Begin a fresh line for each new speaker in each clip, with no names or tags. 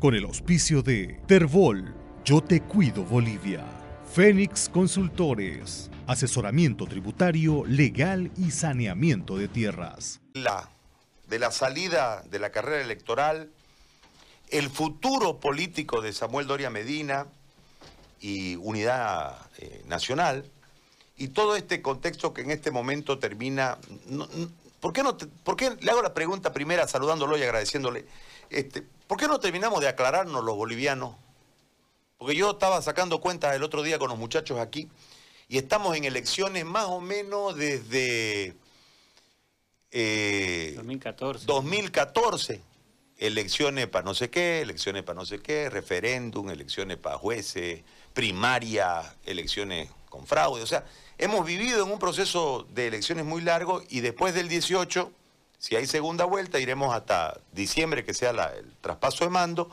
con el auspicio de Terbol, Yo Te Cuido Bolivia, Fénix Consultores, asesoramiento tributario, legal y saneamiento de tierras.
La, de la salida de la carrera electoral, el futuro político de Samuel Doria Medina y Unidad eh, Nacional, y todo este contexto que en este momento termina... ¿por, qué no ¿Por qué le hago la pregunta primera saludándolo y agradeciéndole? Este, ¿Por qué no terminamos de aclararnos los bolivianos? Porque yo estaba sacando cuentas el otro día con los muchachos aquí y estamos en elecciones más o menos desde
2014.
2014. Elecciones para no sé qué, elecciones para no sé qué, referéndum, elecciones para jueces, primaria, elecciones con fraude. O sea, hemos vivido en un proceso de elecciones muy largo y después del 18 si hay segunda vuelta, iremos hasta diciembre, que sea el traspaso de mando,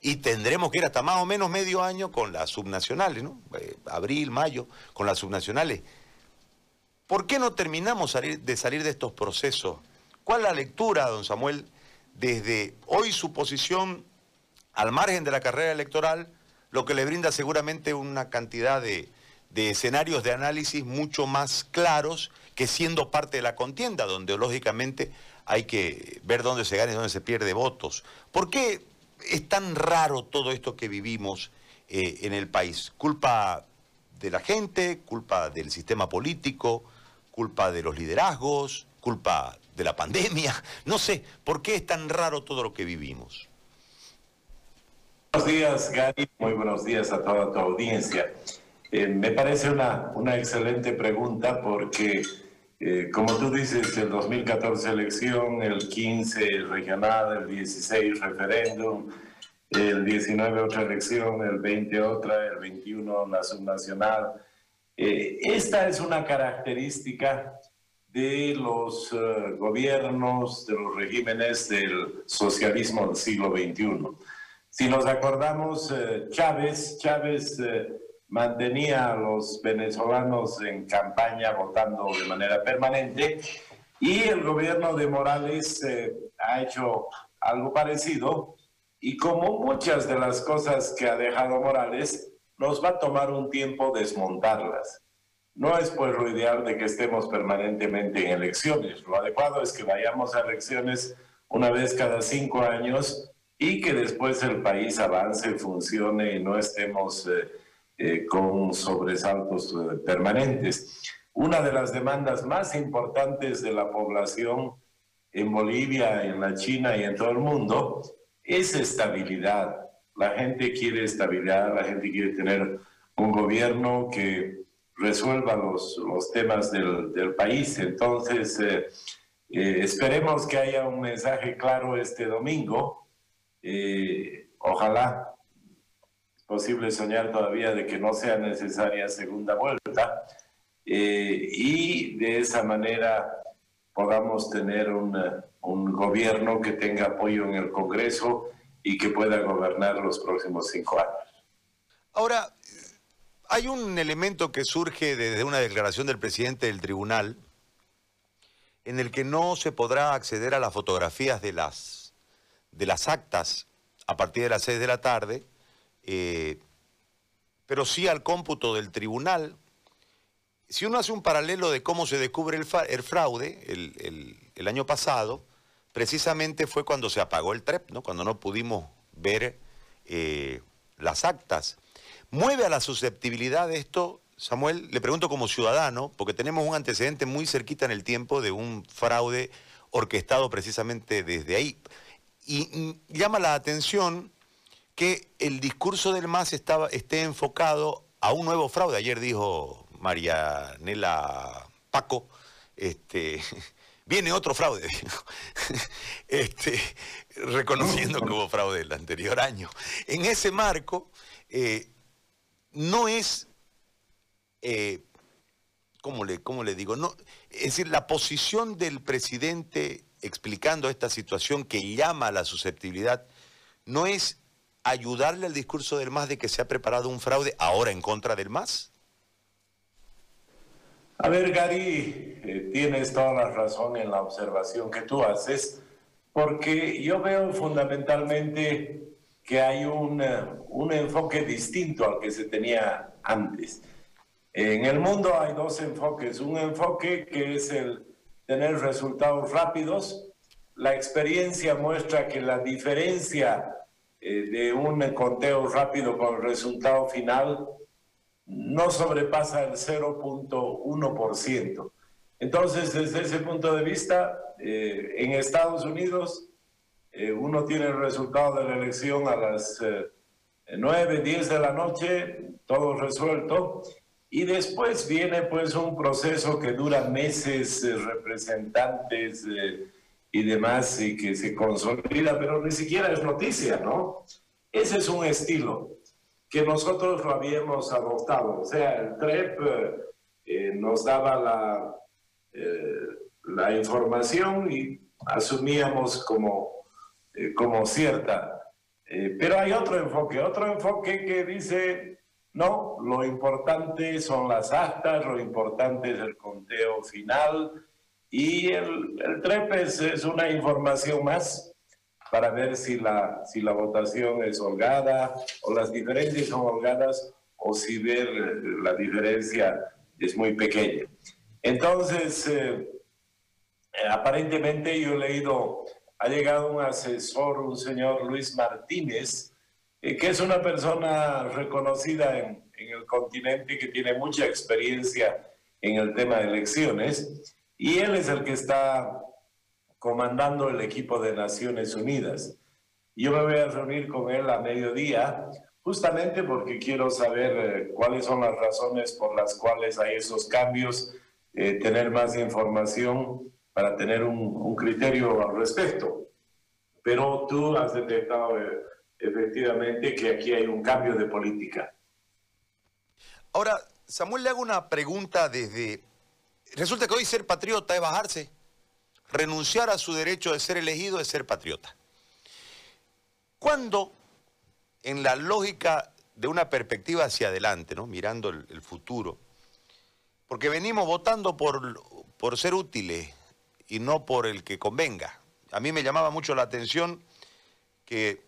y tendremos que ir hasta más o menos medio año con las subnacionales, ¿no? Eh, abril, mayo, con las subnacionales. ¿Por qué no terminamos de salir de estos procesos? ¿Cuál la lectura, don Samuel, desde hoy su posición al margen de la carrera electoral, lo que le brinda seguramente una cantidad de, de escenarios de análisis mucho más claros que siendo parte de la contienda, donde lógicamente hay que ver dónde se gana y dónde se pierde votos. ¿Por qué es tan raro todo esto que vivimos eh, en el país? ¿Culpa de la gente? ¿Culpa del sistema político? ¿Culpa de los liderazgos? ¿Culpa de la pandemia? No sé, ¿por qué es tan raro todo lo que vivimos?
Buenos días, Gary. Muy buenos días a toda tu audiencia. Eh, me parece una, una excelente pregunta porque eh, como tú dices, el 2014 elección, el 15 regional, el 16 referéndum, el 19 otra elección, el 20 otra, el 21 la subnacional. Eh, esta es una característica de los eh, gobiernos, de los regímenes del socialismo del siglo XXI. Si nos acordamos, Chávez, Chávez mantenía a los venezolanos en campaña votando de manera permanente y el gobierno de Morales eh, ha hecho algo parecido y como muchas de las cosas que ha dejado Morales, nos va a tomar un tiempo desmontarlas. No es pues lo ideal de que estemos permanentemente en elecciones. Lo adecuado es que vayamos a elecciones una vez cada cinco años y que después el país avance, funcione y no estemos... Eh, eh, con sobresaltos eh, permanentes. Una de las demandas más importantes de la población en Bolivia, en la China y en todo el mundo es estabilidad. La gente quiere estabilidad, la gente quiere tener un gobierno que resuelva los, los temas del, del, país. Entonces, eh, esperemos que haya un mensaje claro este domingo. ojalá posible soñar todavía de que no sea necesaria segunda vuelta eh, y de esa manera podamos tener un, un gobierno que tenga apoyo en el Congreso y que pueda gobernar los próximos cinco años.
Ahora, hay un elemento que surge desde una declaración del presidente del tribunal en el que no se podrá acceder a las fotografías de las, de las actas a partir de las seis de la tarde, eh, pero sí al cómputo del tribunal. Si uno hace un paralelo de cómo se descubre el, fraude el, año pasado, precisamente fue cuando se apagó el TREP, ¿no? cuando no pudimos ver eh, las actas. ¿Mueve a la susceptibilidad de esto, Samuel? Le pregunto como ciudadano, porque tenemos un antecedente muy cerquita en el tiempo de un fraude orquestado precisamente desde ahí. Y mm, llama la atención que el discurso del MAS estaba, esté enfocado a un nuevo fraude. Ayer dijo Marianela Paco, este, viene otro fraude, este, reconociendo que hubo fraude el anterior año. En ese marco, eh, no es, eh, ¿cómo, le, ¿cómo le digo? No, es decir, la posición del presidente explicando esta situación que llama a la susceptibilidad no es ayudarle al discurso del MAS de que se ha preparado un fraude ahora en contra del MAS?
A ver, Gary, eh, tienes toda la razón en la observación que tú haces, porque yo veo fundamentalmente que hay un, un enfoque distinto al que se tenía antes. En el mundo hay dos enfoques. Un enfoque que es el tener resultados rápidos. La experiencia muestra que la diferencia eh, de un conteo rápido con el resultado final no sobrepasa el 0.1%. Entonces, desde ese punto de vista, eh, en Estados Unidos, eh, uno tiene el resultado de la elección a las 9, 10 de la noche, todo resuelto, y después viene pues un proceso que dura meses, representantes y demás, y que se consolida, pero ni siquiera es noticia, ¿no? Ese es un estilo que nosotros lo habíamos adoptado. O sea, el TREP eh, nos daba la, eh, la información y asumíamos como, eh, como cierta. pero hay otro enfoque, otro enfoque que dice, no, lo importante son las actas, lo importante es el conteo final, y el, el TREP es, una información más para ver si la, si la votación es holgada o las diferencias son holgadas o si ver eh, la diferencia es muy pequeña. Entonces, eh, aparentemente yo he leído, ha llegado un asesor, un señor Luis Martínez, eh, que es una persona reconocida en, en el continente que tiene mucha experiencia en el tema de elecciones y él es el que está comandando el equipo de Naciones Unidas. Yo me voy a reunir con él a mediodía, justamente porque quiero saber eh, cuáles son las razones por las cuales hay esos cambios, eh, tener más información para tener un, criterio al respecto. Pero tú has detectado eh, efectivamente que aquí hay un cambio de política.
Ahora, Samuel, le hago una pregunta desde Resulta que hoy ser patriota es bajarse. Renunciar a su derecho de ser elegido es ser patriota. Cuando, en la lógica de una perspectiva hacia adelante, ¿no? mirando el, futuro, porque venimos votando por, por ser útiles y no por el que convenga. A mí me llamaba mucho la atención que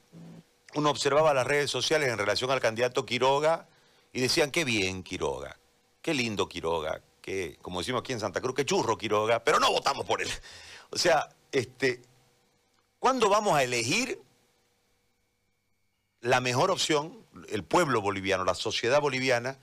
uno observaba las redes sociales en relación al candidato Quiroga y decían, qué bien Quiroga, qué lindo Quiroga, como decimos aquí en Santa Cruz, que churro Quiroga, pero no votamos por él. O sea, este, ¿cuándo vamos a elegir la mejor opción, el pueblo boliviano, la sociedad boliviana,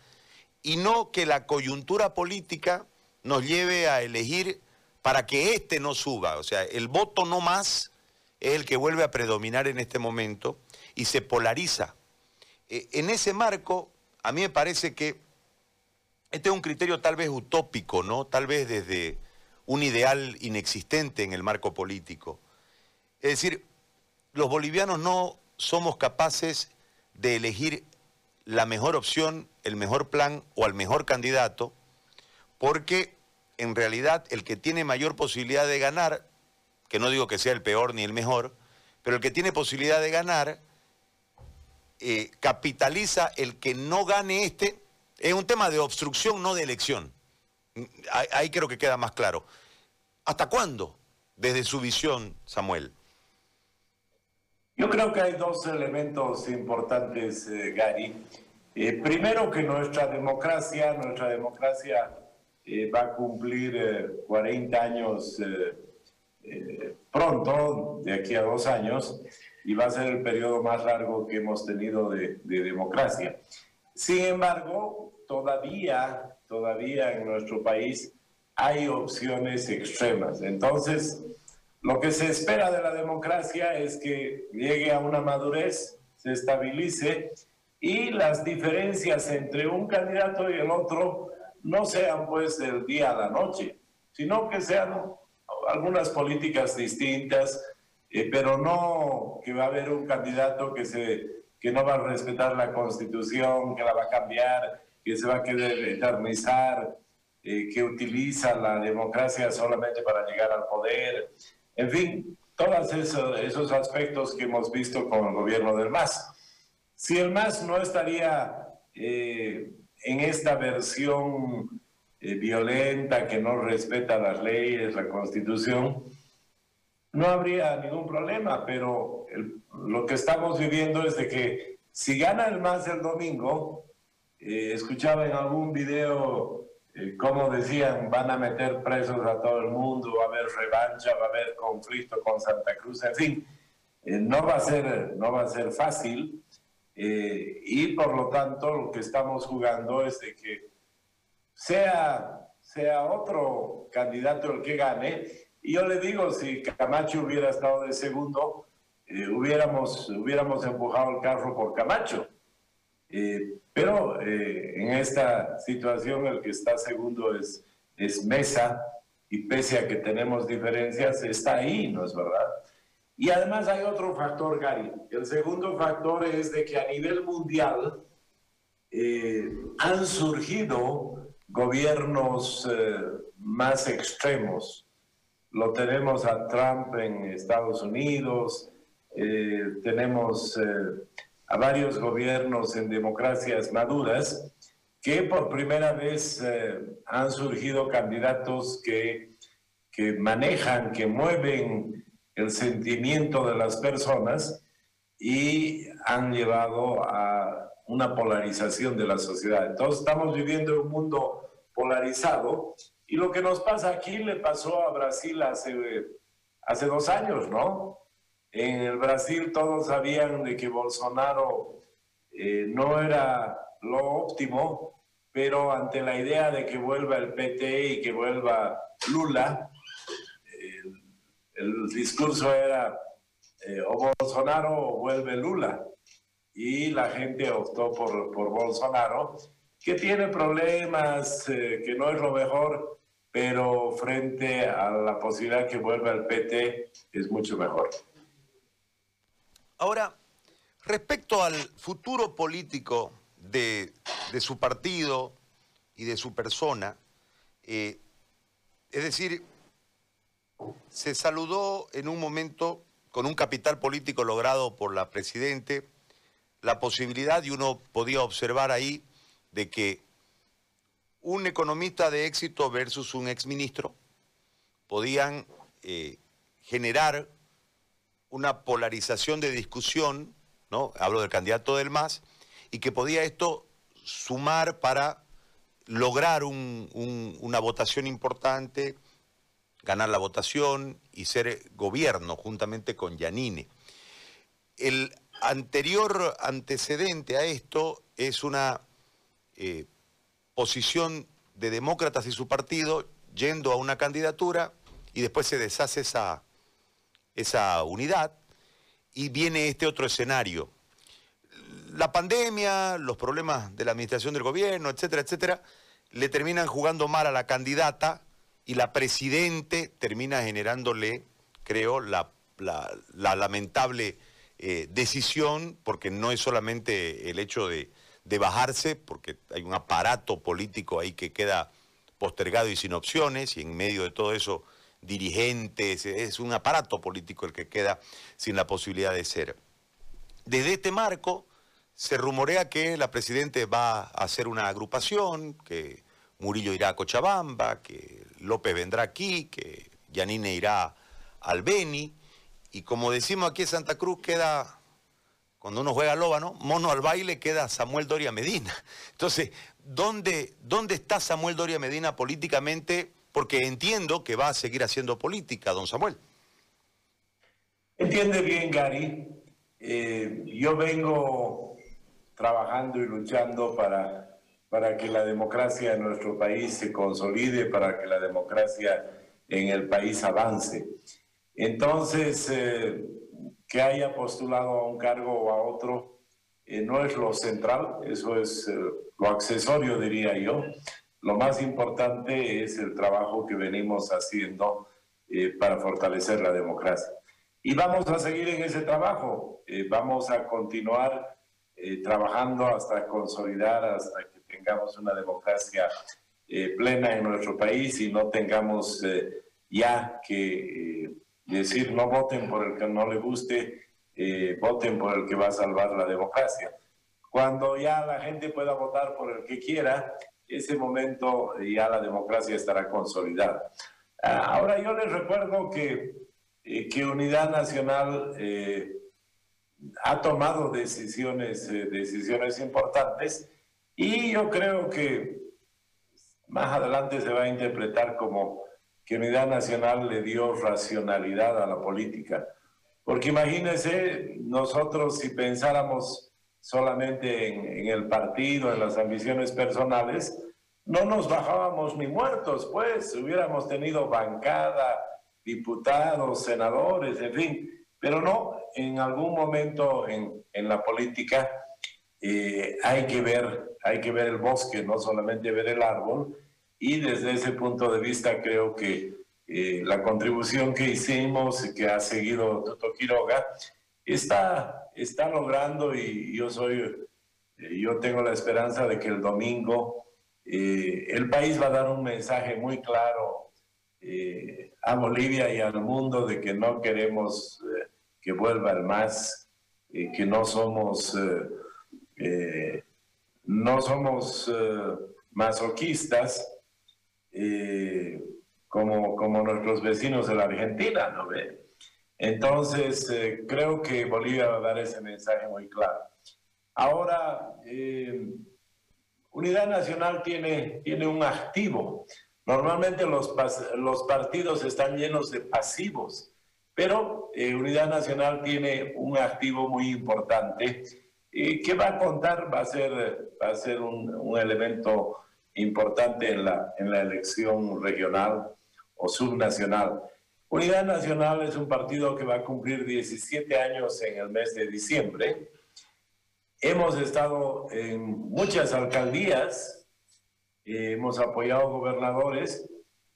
y no que la coyuntura política nos lleve a elegir para que éste no suba? O sea, el voto no más es el que vuelve a predominar en este momento y se polariza. Eh, en ese marco, a mí me parece que este es un criterio tal vez utópico, ¿no? Tal vez desde un ideal inexistente en el marco político. Es decir, los bolivianos no somos capaces de elegir la mejor opción, el mejor plan o al mejor candidato, porque en realidad el que tiene mayor posibilidad de ganar, que no digo que sea el peor ni el mejor, pero el que tiene posibilidad de ganar, eh, capitaliza el que no gane este es un tema de obstrucción, no de elección. Ahí, creo que queda más claro. ¿Hasta cuándo? Desde su visión, Samuel.
Yo creo que hay dos elementos importantes, eh, Gary. Eh, primero que nuestra democracia, nuestra democracia eh, va a cumplir 40 años pronto, de aquí a dos años, y va a ser el periodo más largo que hemos tenido de democracia. Sin embargo, todavía, todavía en nuestro país hay opciones extremas. Entonces, lo que se espera de la democracia es que llegue a una madurez, se estabilice y las diferencias entre un candidato y el otro no sean pues del día a la noche, sino que sean algunas políticas distintas, eh, pero no que va a haber un candidato que se que no va a respetar la constitución, que la va a cambiar, que se va a querer eternizar, eh, que utiliza la democracia solamente para llegar al poder. En fin, todos esos, esos aspectos que hemos visto con el gobierno del MAS. Si el MAS no estaría eh, en esta versión eh, violenta que no respeta las leyes, la constitución, no habría ningún problema, pero lo que estamos viviendo es de que si gana el MAS el domingo, eh, escuchaba en algún video eh, como decían, van a meter presos a todo el mundo, va a haber revancha, va a haber conflicto con Santa Cruz, en fin, eh, no, va a ser, no va a ser fácil y por lo tanto lo que estamos jugando es de que sea, sea otro candidato el que gane. Y yo le digo, si Camacho hubiera estado de segundo, hubiéramos, hubiéramos empujado el carro por Camacho. Pero eh, en esta situación el que está segundo es, es Mesa y pese a que tenemos diferencias, está ahí, ¿no es verdad? Y además hay otro factor, Gary. El segundo factor es de que a nivel mundial eh, han surgido gobiernos eh, más extremos. Lo tenemos a Trump en Estados Unidos, tenemos a varios gobiernos en democracias maduras que por primera vez eh, han surgido candidatos que, que manejan, que mueven el sentimiento de las personas y han llevado a una polarización de la sociedad. Entonces estamos viviendo un mundo polarizado y lo que nos pasa aquí le pasó a Brasil hace, hace dos años, ¿no? En el Brasil todos sabían de que Bolsonaro eh, no era lo óptimo, pero ante la idea de que vuelva el PT y que vuelva Lula, el, discurso era eh, o Bolsonaro o vuelve Lula. Y la gente optó por, por Bolsonaro, que tiene problemas, eh, que no es lo mejor, pero frente a la posibilidad que vuelva el PT es mucho mejor.
Ahora, respecto al futuro político de, su partido y de su persona, eh, es decir, se saludó en un momento con un capital político logrado por la Presidente, la posibilidad, y uno podía observar ahí, de que un economista de éxito versus un exministro podían eh, generar una polarización de discusión, ¿no? hablo del candidato del MAS, y que podía esto sumar para lograr una votación importante, ganar la votación y ser gobierno juntamente con Yanine. El anterior antecedente a esto es una eh, posición de demócratas y su partido yendo a una candidatura y después se deshace esa, esa unidad y viene este otro escenario. La pandemia, los problemas de la administración del gobierno, etcétera, etcétera, le terminan jugando mal a la candidata y la presidente termina generándole, creo, la, lamentable eh, decisión, porque no es solamente el hecho de, de bajarse, porque hay un aparato político ahí que queda postergado y sin opciones, y en medio de todo eso dirigentes, es un aparato político el que queda sin la posibilidad de ser. Desde este marco se rumorea que la Presidente va a hacer una agrupación, que Murillo irá a Cochabamba, que López vendrá aquí, que Yanine irá al Beni, y como decimos aquí en Santa Cruz queda, cuando uno juega loba, ¿no? Mono al baile queda Samuel Doria Medina. Entonces, ¿dónde, dónde está Samuel Doria Medina políticamente? porque entiendo que va a seguir haciendo política, don Samuel.
Entiende bien, Gary. Eh, yo vengo trabajando y luchando para, para que la democracia en nuestro país se consolide, para que la democracia en el país avance. Entonces, eh, que haya postulado a un cargo o a otro eh, no es lo central, eso es lo accesorio, diría yo. Lo más importante es el trabajo que venimos haciendo eh, para fortalecer la democracia. Y vamos a seguir en ese trabajo, eh, vamos a continuar eh, trabajando hasta consolidar, hasta que tengamos una democracia plena en nuestro país y no tengamos ya que decir no voten por el que no le guste, voten por el que va a salvar la democracia. Cuando ya la gente pueda votar por el que quiera, ese momento ya la democracia estará consolidada. Ah, ahora yo les recuerdo que que Unidad Nacional ha tomado decisiones, decisiones importantes y yo creo que más adelante se va a interpretar como que Unidad Nacional le dio racionalidad a la política. Porque imagínense, nosotros si pensáramos solamente en, el partido, en las ambiciones personales, no nos bajábamos ni muertos, pues hubiéramos tenido bancada, diputados, senadores, en fin. Pero no, en algún momento en, en la política eh, hay, que ver, hay que ver el bosque, no solamente ver el árbol. Y desde ese punto de vista creo que eh, la contribución que hicimos, que ha seguido Toto Quiroga, está, está logrando y yo soy, eh, yo tengo la esperanza de que el domingo el país va a dar un mensaje muy claro a Bolivia y al mundo de que no queremos que vuelva el más, que no somos eh, no somos eh, masoquistas eh, como, como nuestros vecinos de la Argentina, ¿no ve? Entonces, creo que Bolivia va a dar ese mensaje muy claro. Ahora, Unidad Nacional tiene, tiene un activo. Normalmente los, los partidos están llenos de pasivos, pero Unidad Nacional tiene un activo muy importante ¿Y qué va a contar? Va a ser, va a ser un, un elemento importante en la, en la elección regional o subnacional. Unidad Nacional es un partido que va a cumplir 17 años en el mes de diciembre. Hemos estado en muchas alcaldías, eh, hemos apoyado gobernadores,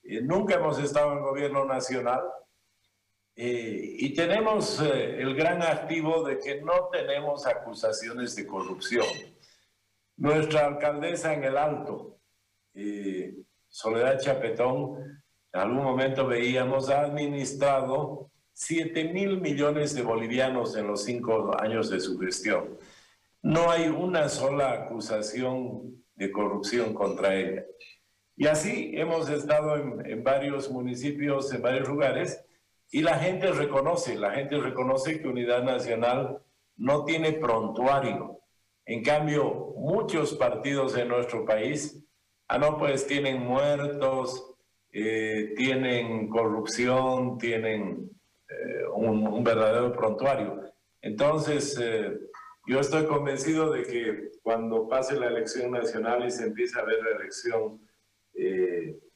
eh, nunca hemos estado en gobierno nacional, eh, y tenemos eh, el gran activo de que no tenemos acusaciones de corrupción. Nuestra alcaldesa en el Alto, Soledad Chapetón, en algún momento veíamos, ha administrado 7 mil millones de bolivianos en los cinco años de su gestión. No hay una sola acusación de corrupción contra ella. Y así hemos estado en, en varios municipios, en varios lugares, y la gente reconoce, la gente reconoce que Unidad Nacional no tiene prontuario. En cambio, muchos partidos en nuestro país, ah, no, pues tienen muertos, eh, tienen corrupción, tienen eh, un, verdadero prontuario. Entonces, eh, yo estoy convencido de que cuando pase la elección nacional y se empiece a ver la elección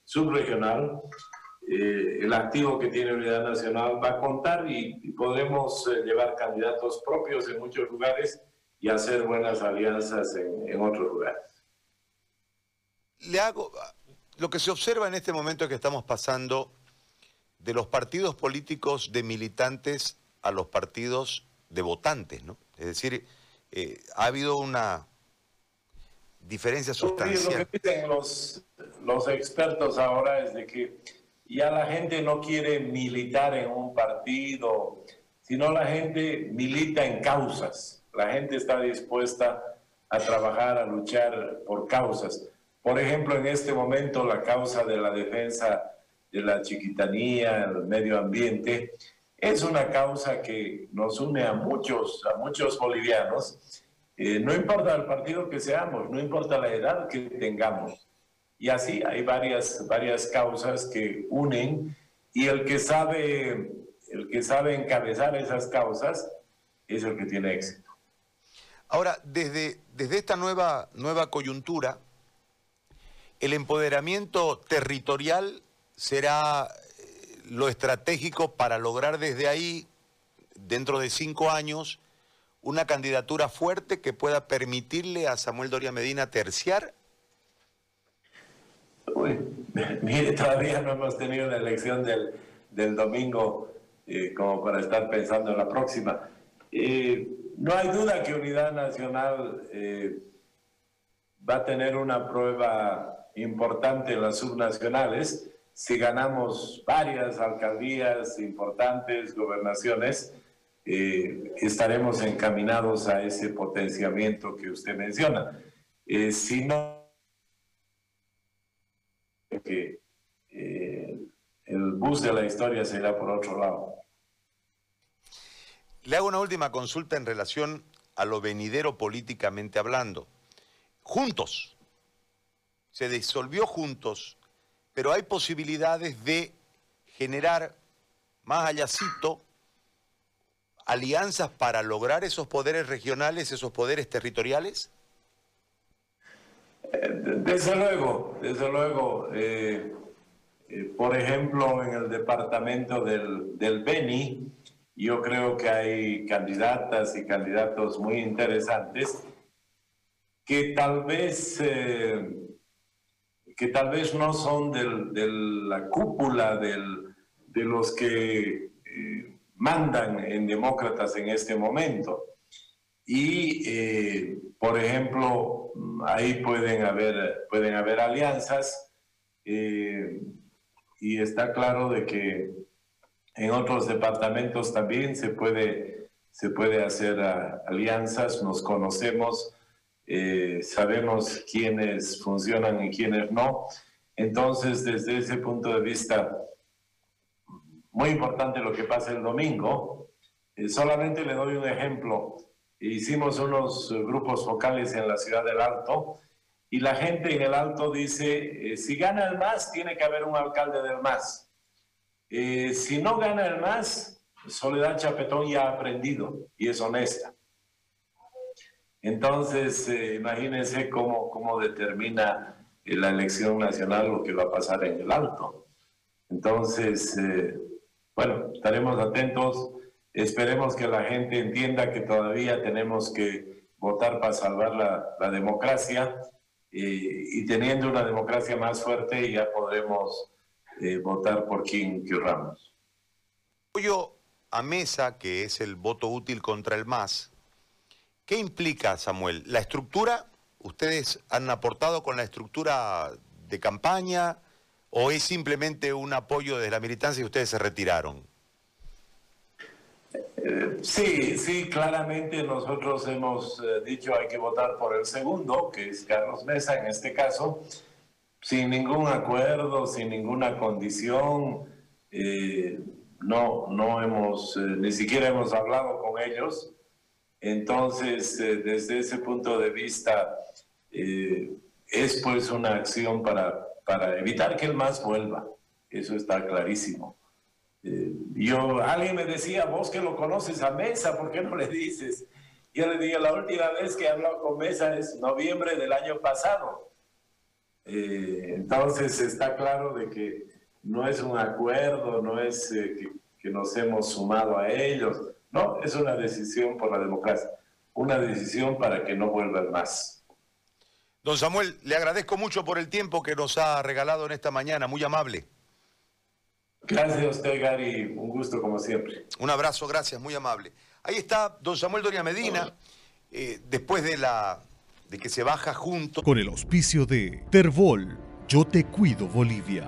subregional, el activo que tiene Unidad Nacional va a contar y, podremos eh, llevar candidatos propios en muchos lugares y hacer buenas alianzas en, en, otros lugares.
Le hago, lo que se observa en este momento que estamos pasando de los partidos políticos de militantes a los partidos de votantes, ¿no? Es decir, eh, ha habido una diferencia sustancial.
Lo que dicen los, los expertos ahora es de que ya la gente no quiere militar en un partido, sino la gente milita en causas. La gente está dispuesta a trabajar, a luchar por causas. Por ejemplo, en este momento la causa de la defensa de la chiquitanía, el medio ambiente, es una causa que nos une a muchos, a muchos bolivianos. Eh, no importa el partido que seamos, no importa la edad que tengamos. Y así hay varias, varias causas que unen y el que sabe, el que sabe encabezar esas causas es el que tiene éxito.
Ahora, desde, desde esta nueva, nueva coyuntura, el empoderamiento territorial será eh, lo estratégico para lograr desde ahí, dentro de cinco años, una candidatura fuerte que pueda permitirle a Samuel Doria Medina terciar
Uy, mire, todavía no hemos tenido la elección del, domingo eh, como para estar pensando en la próxima. Eh, no hay duda que Unidad Nacional va a tener una prueba importante en las subnacionales. Si ganamos varias alcaldías importantes, gobernaciones, estaremos encaminados a ese potenciamiento que usted menciona. si no que eh, el bus de la historia se irá por otro lado.
le hago una última consulta en relación a lo venidero políticamente hablando. Juntos, se disolvió juntos, pero hay posibilidades de generar más allácito alianzas para lograr esos poderes regionales, esos poderes territoriales?
Eh, desde luego, desde luego. Eh, eh, por ejemplo, en el departamento del, del, Beni, yo creo que hay candidatas y candidatos muy interesantes que tal vez, que tal vez no son de la cúpula de los que mandan en demócratas en este momento. Y, eh, por ejemplo, ahí pueden haber, pueden haber alianzas eh, y está claro de que en otros departamentos también se puede, se puede hacer alianzas, nos conocemos, eh, sabemos quiénes funcionan y quiénes no. Entonces, desde ese punto de vista, muy importante lo que pasa el domingo. Eh, solamente le doy un ejemplo. Hicimos unos grupos focales en la ciudad del Alto y la gente en el Alto dice, eh, si gana el MAS, tiene que haber un alcalde del MAS. Eh, si no gana el MAS, Soledad Chapetón ya ha aprendido y es honesta. Entonces, imagínense cómo, cómo determina la elección nacional lo que va a pasar en el Alto. Entonces, bueno, estaremos atentos. Esperemos que la gente entienda que todavía tenemos que votar para salvar la, democracia y teniendo una democracia más fuerte ya podremos eh, votar por quien querramos.
Apoyo a mesa, que es el voto útil contra el MAS, ¿qué implica, Samuel? ¿La estructura? ¿Ustedes han aportado con la estructura de campaña? ¿O es simplemente un apoyo de la militancia y ustedes se retiraron?
Eh, sí, sí, claramente nosotros hemos eh, dicho hay que votar por el segundo, que es Carlos Mesa en este caso, sin ningún acuerdo, sin ninguna condición. Eh, no, no hemos, ni siquiera hemos hablado con ellos. Entonces, desde ese punto de vista, es pues una acción para para evitar que el MAS vuelva. Eso está clarísimo. Eh, yo, alguien me decía, vos que lo conoces a Mesa, ¿por qué no le dices? Yo le dije, la última vez que he hablado con Mesa es noviembre del año pasado. Eh, entonces está claro de que no es un acuerdo, no es eh, que, que nos hemos sumado a ellos, no, es una decisión por la democracia, una decisión para que no vuelvan más.
Don Samuel, le agradezco mucho por el tiempo que nos ha regalado en esta mañana, muy amable.
Gracias a usted, Gary, un gusto como siempre.
Un abrazo, gracias, muy amable. Ahí está don Samuel Doria Medina, eh, después de, la, de que se baja junto.
Con el auspicio de Terbol, Yo Te Cuido Bolivia,